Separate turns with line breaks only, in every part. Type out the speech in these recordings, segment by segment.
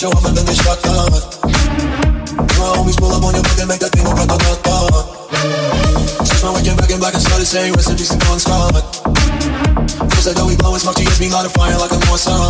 show up and then they shut down. You homies pull up on your back and make that thing go da da da. Since my weekend back in black, I started saying rest in peace to Gone Scott. Cause I know we blowin' smoke, to gets me light a fire like a more sun.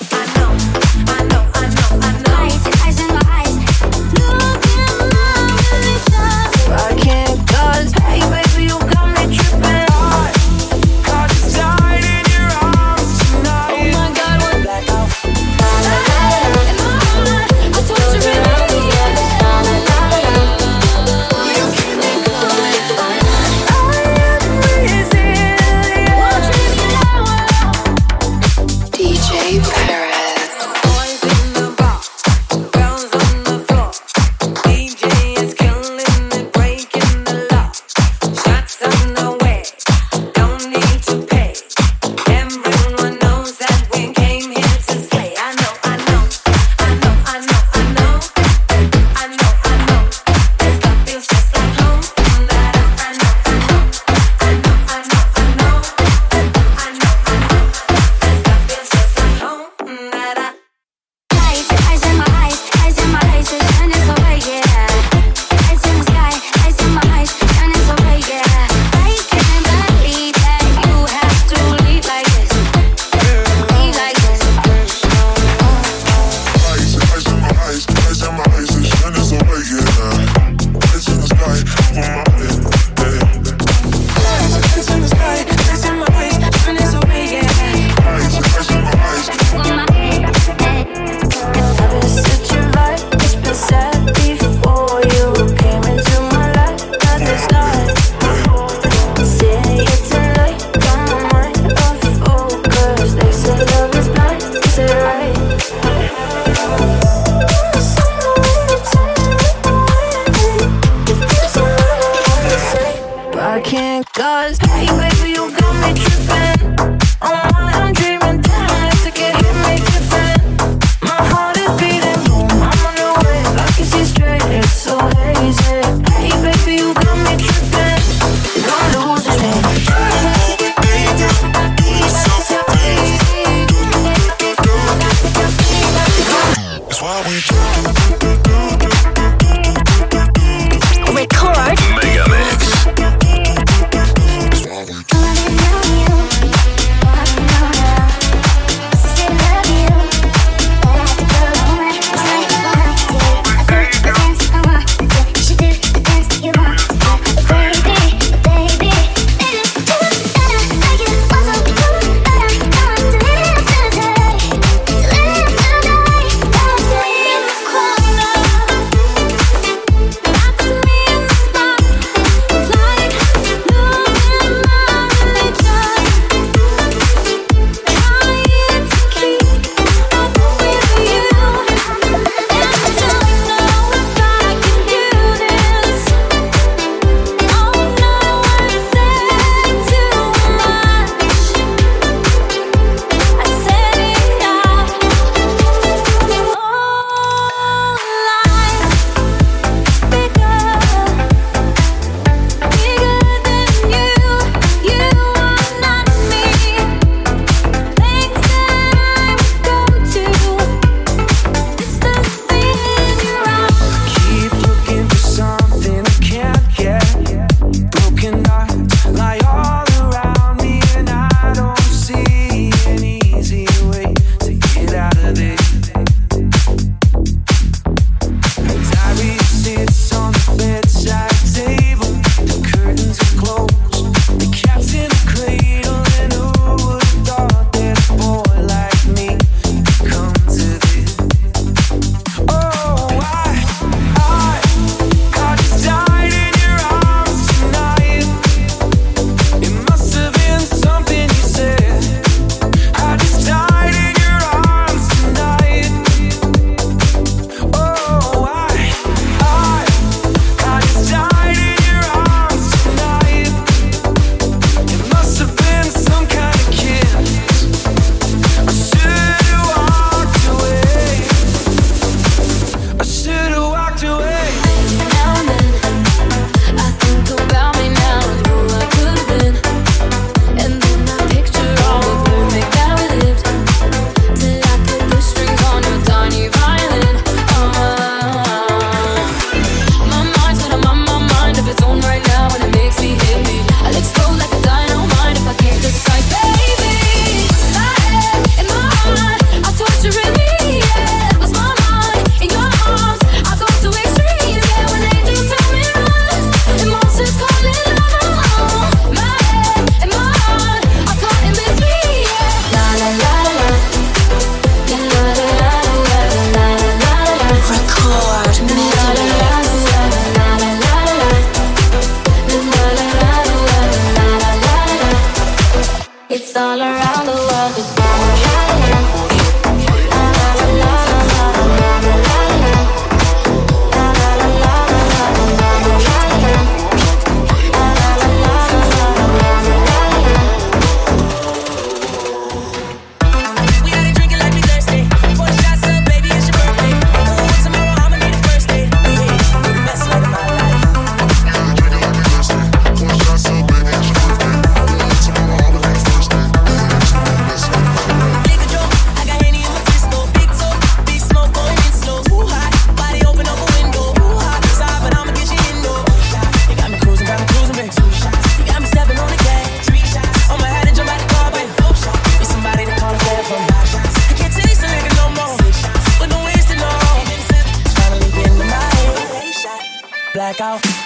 Haven't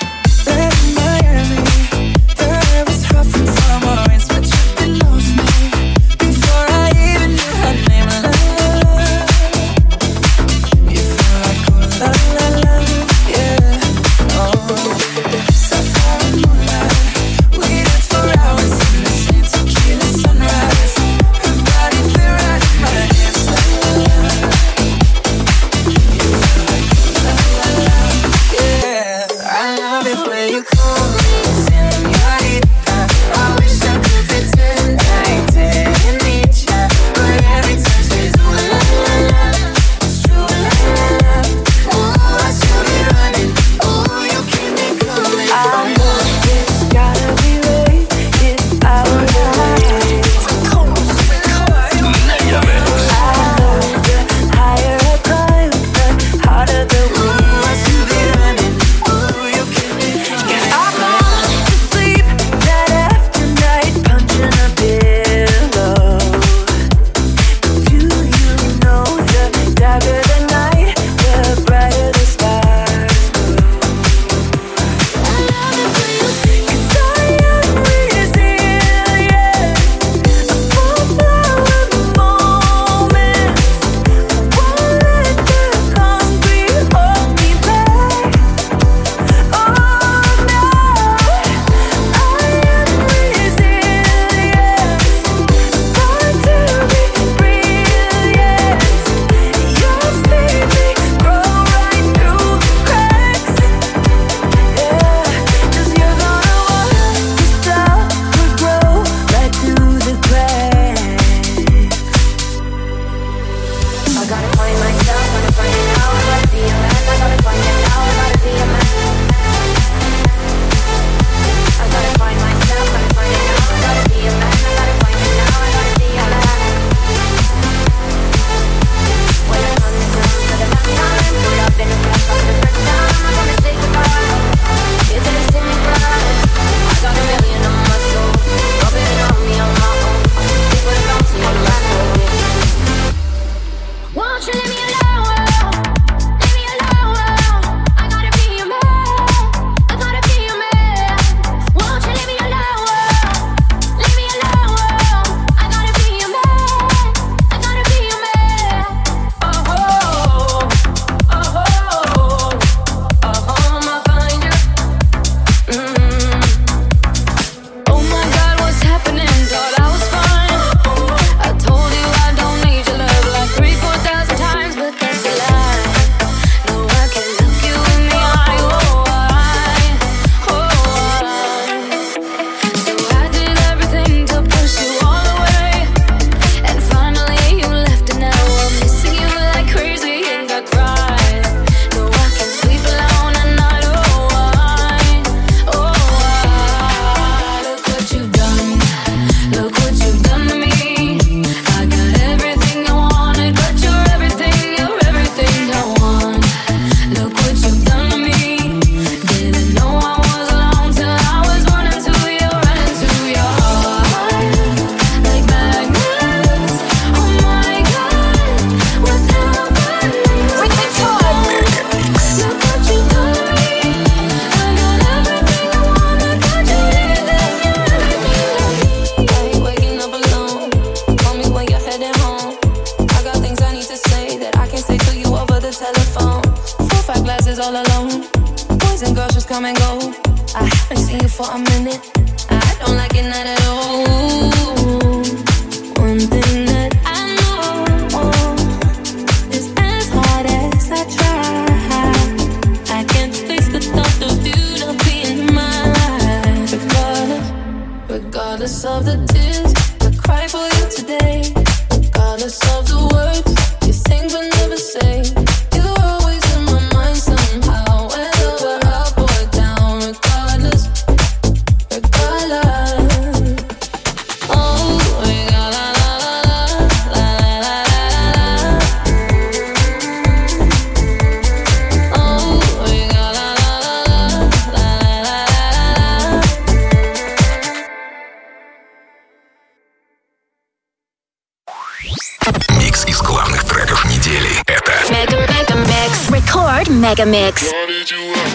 Record Megamix.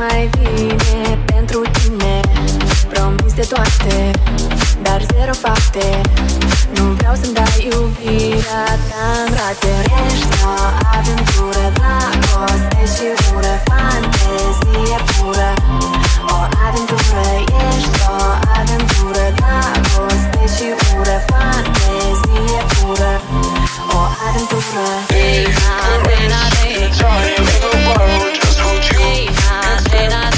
Mai vine pentru tine. Promis de toate, dar zero fapte. Nu vreau să-mi dai iubirea ta în rate Ești o aventură, dragoste și ură. Fantezie pură. O aventură, ești o aventură Dragoste și ură, fantezie pură. O aventură.
Hey, ha, hey, na, hey. Hey, ha, hey, na,
hey.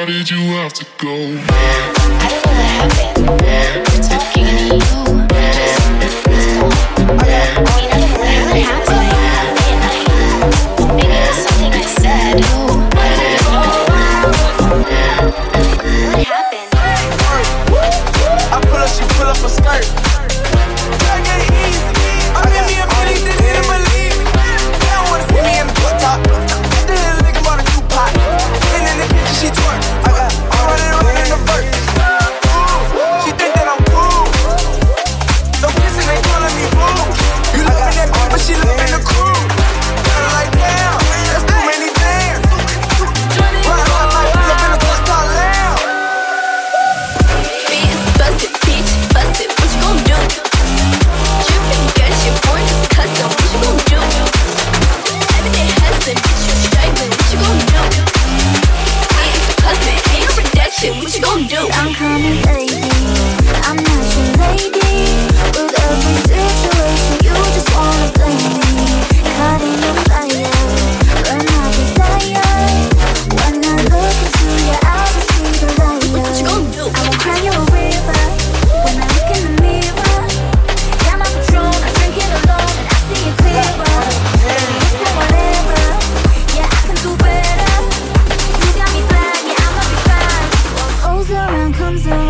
Why did you have to go? I feel the heaven.
comes out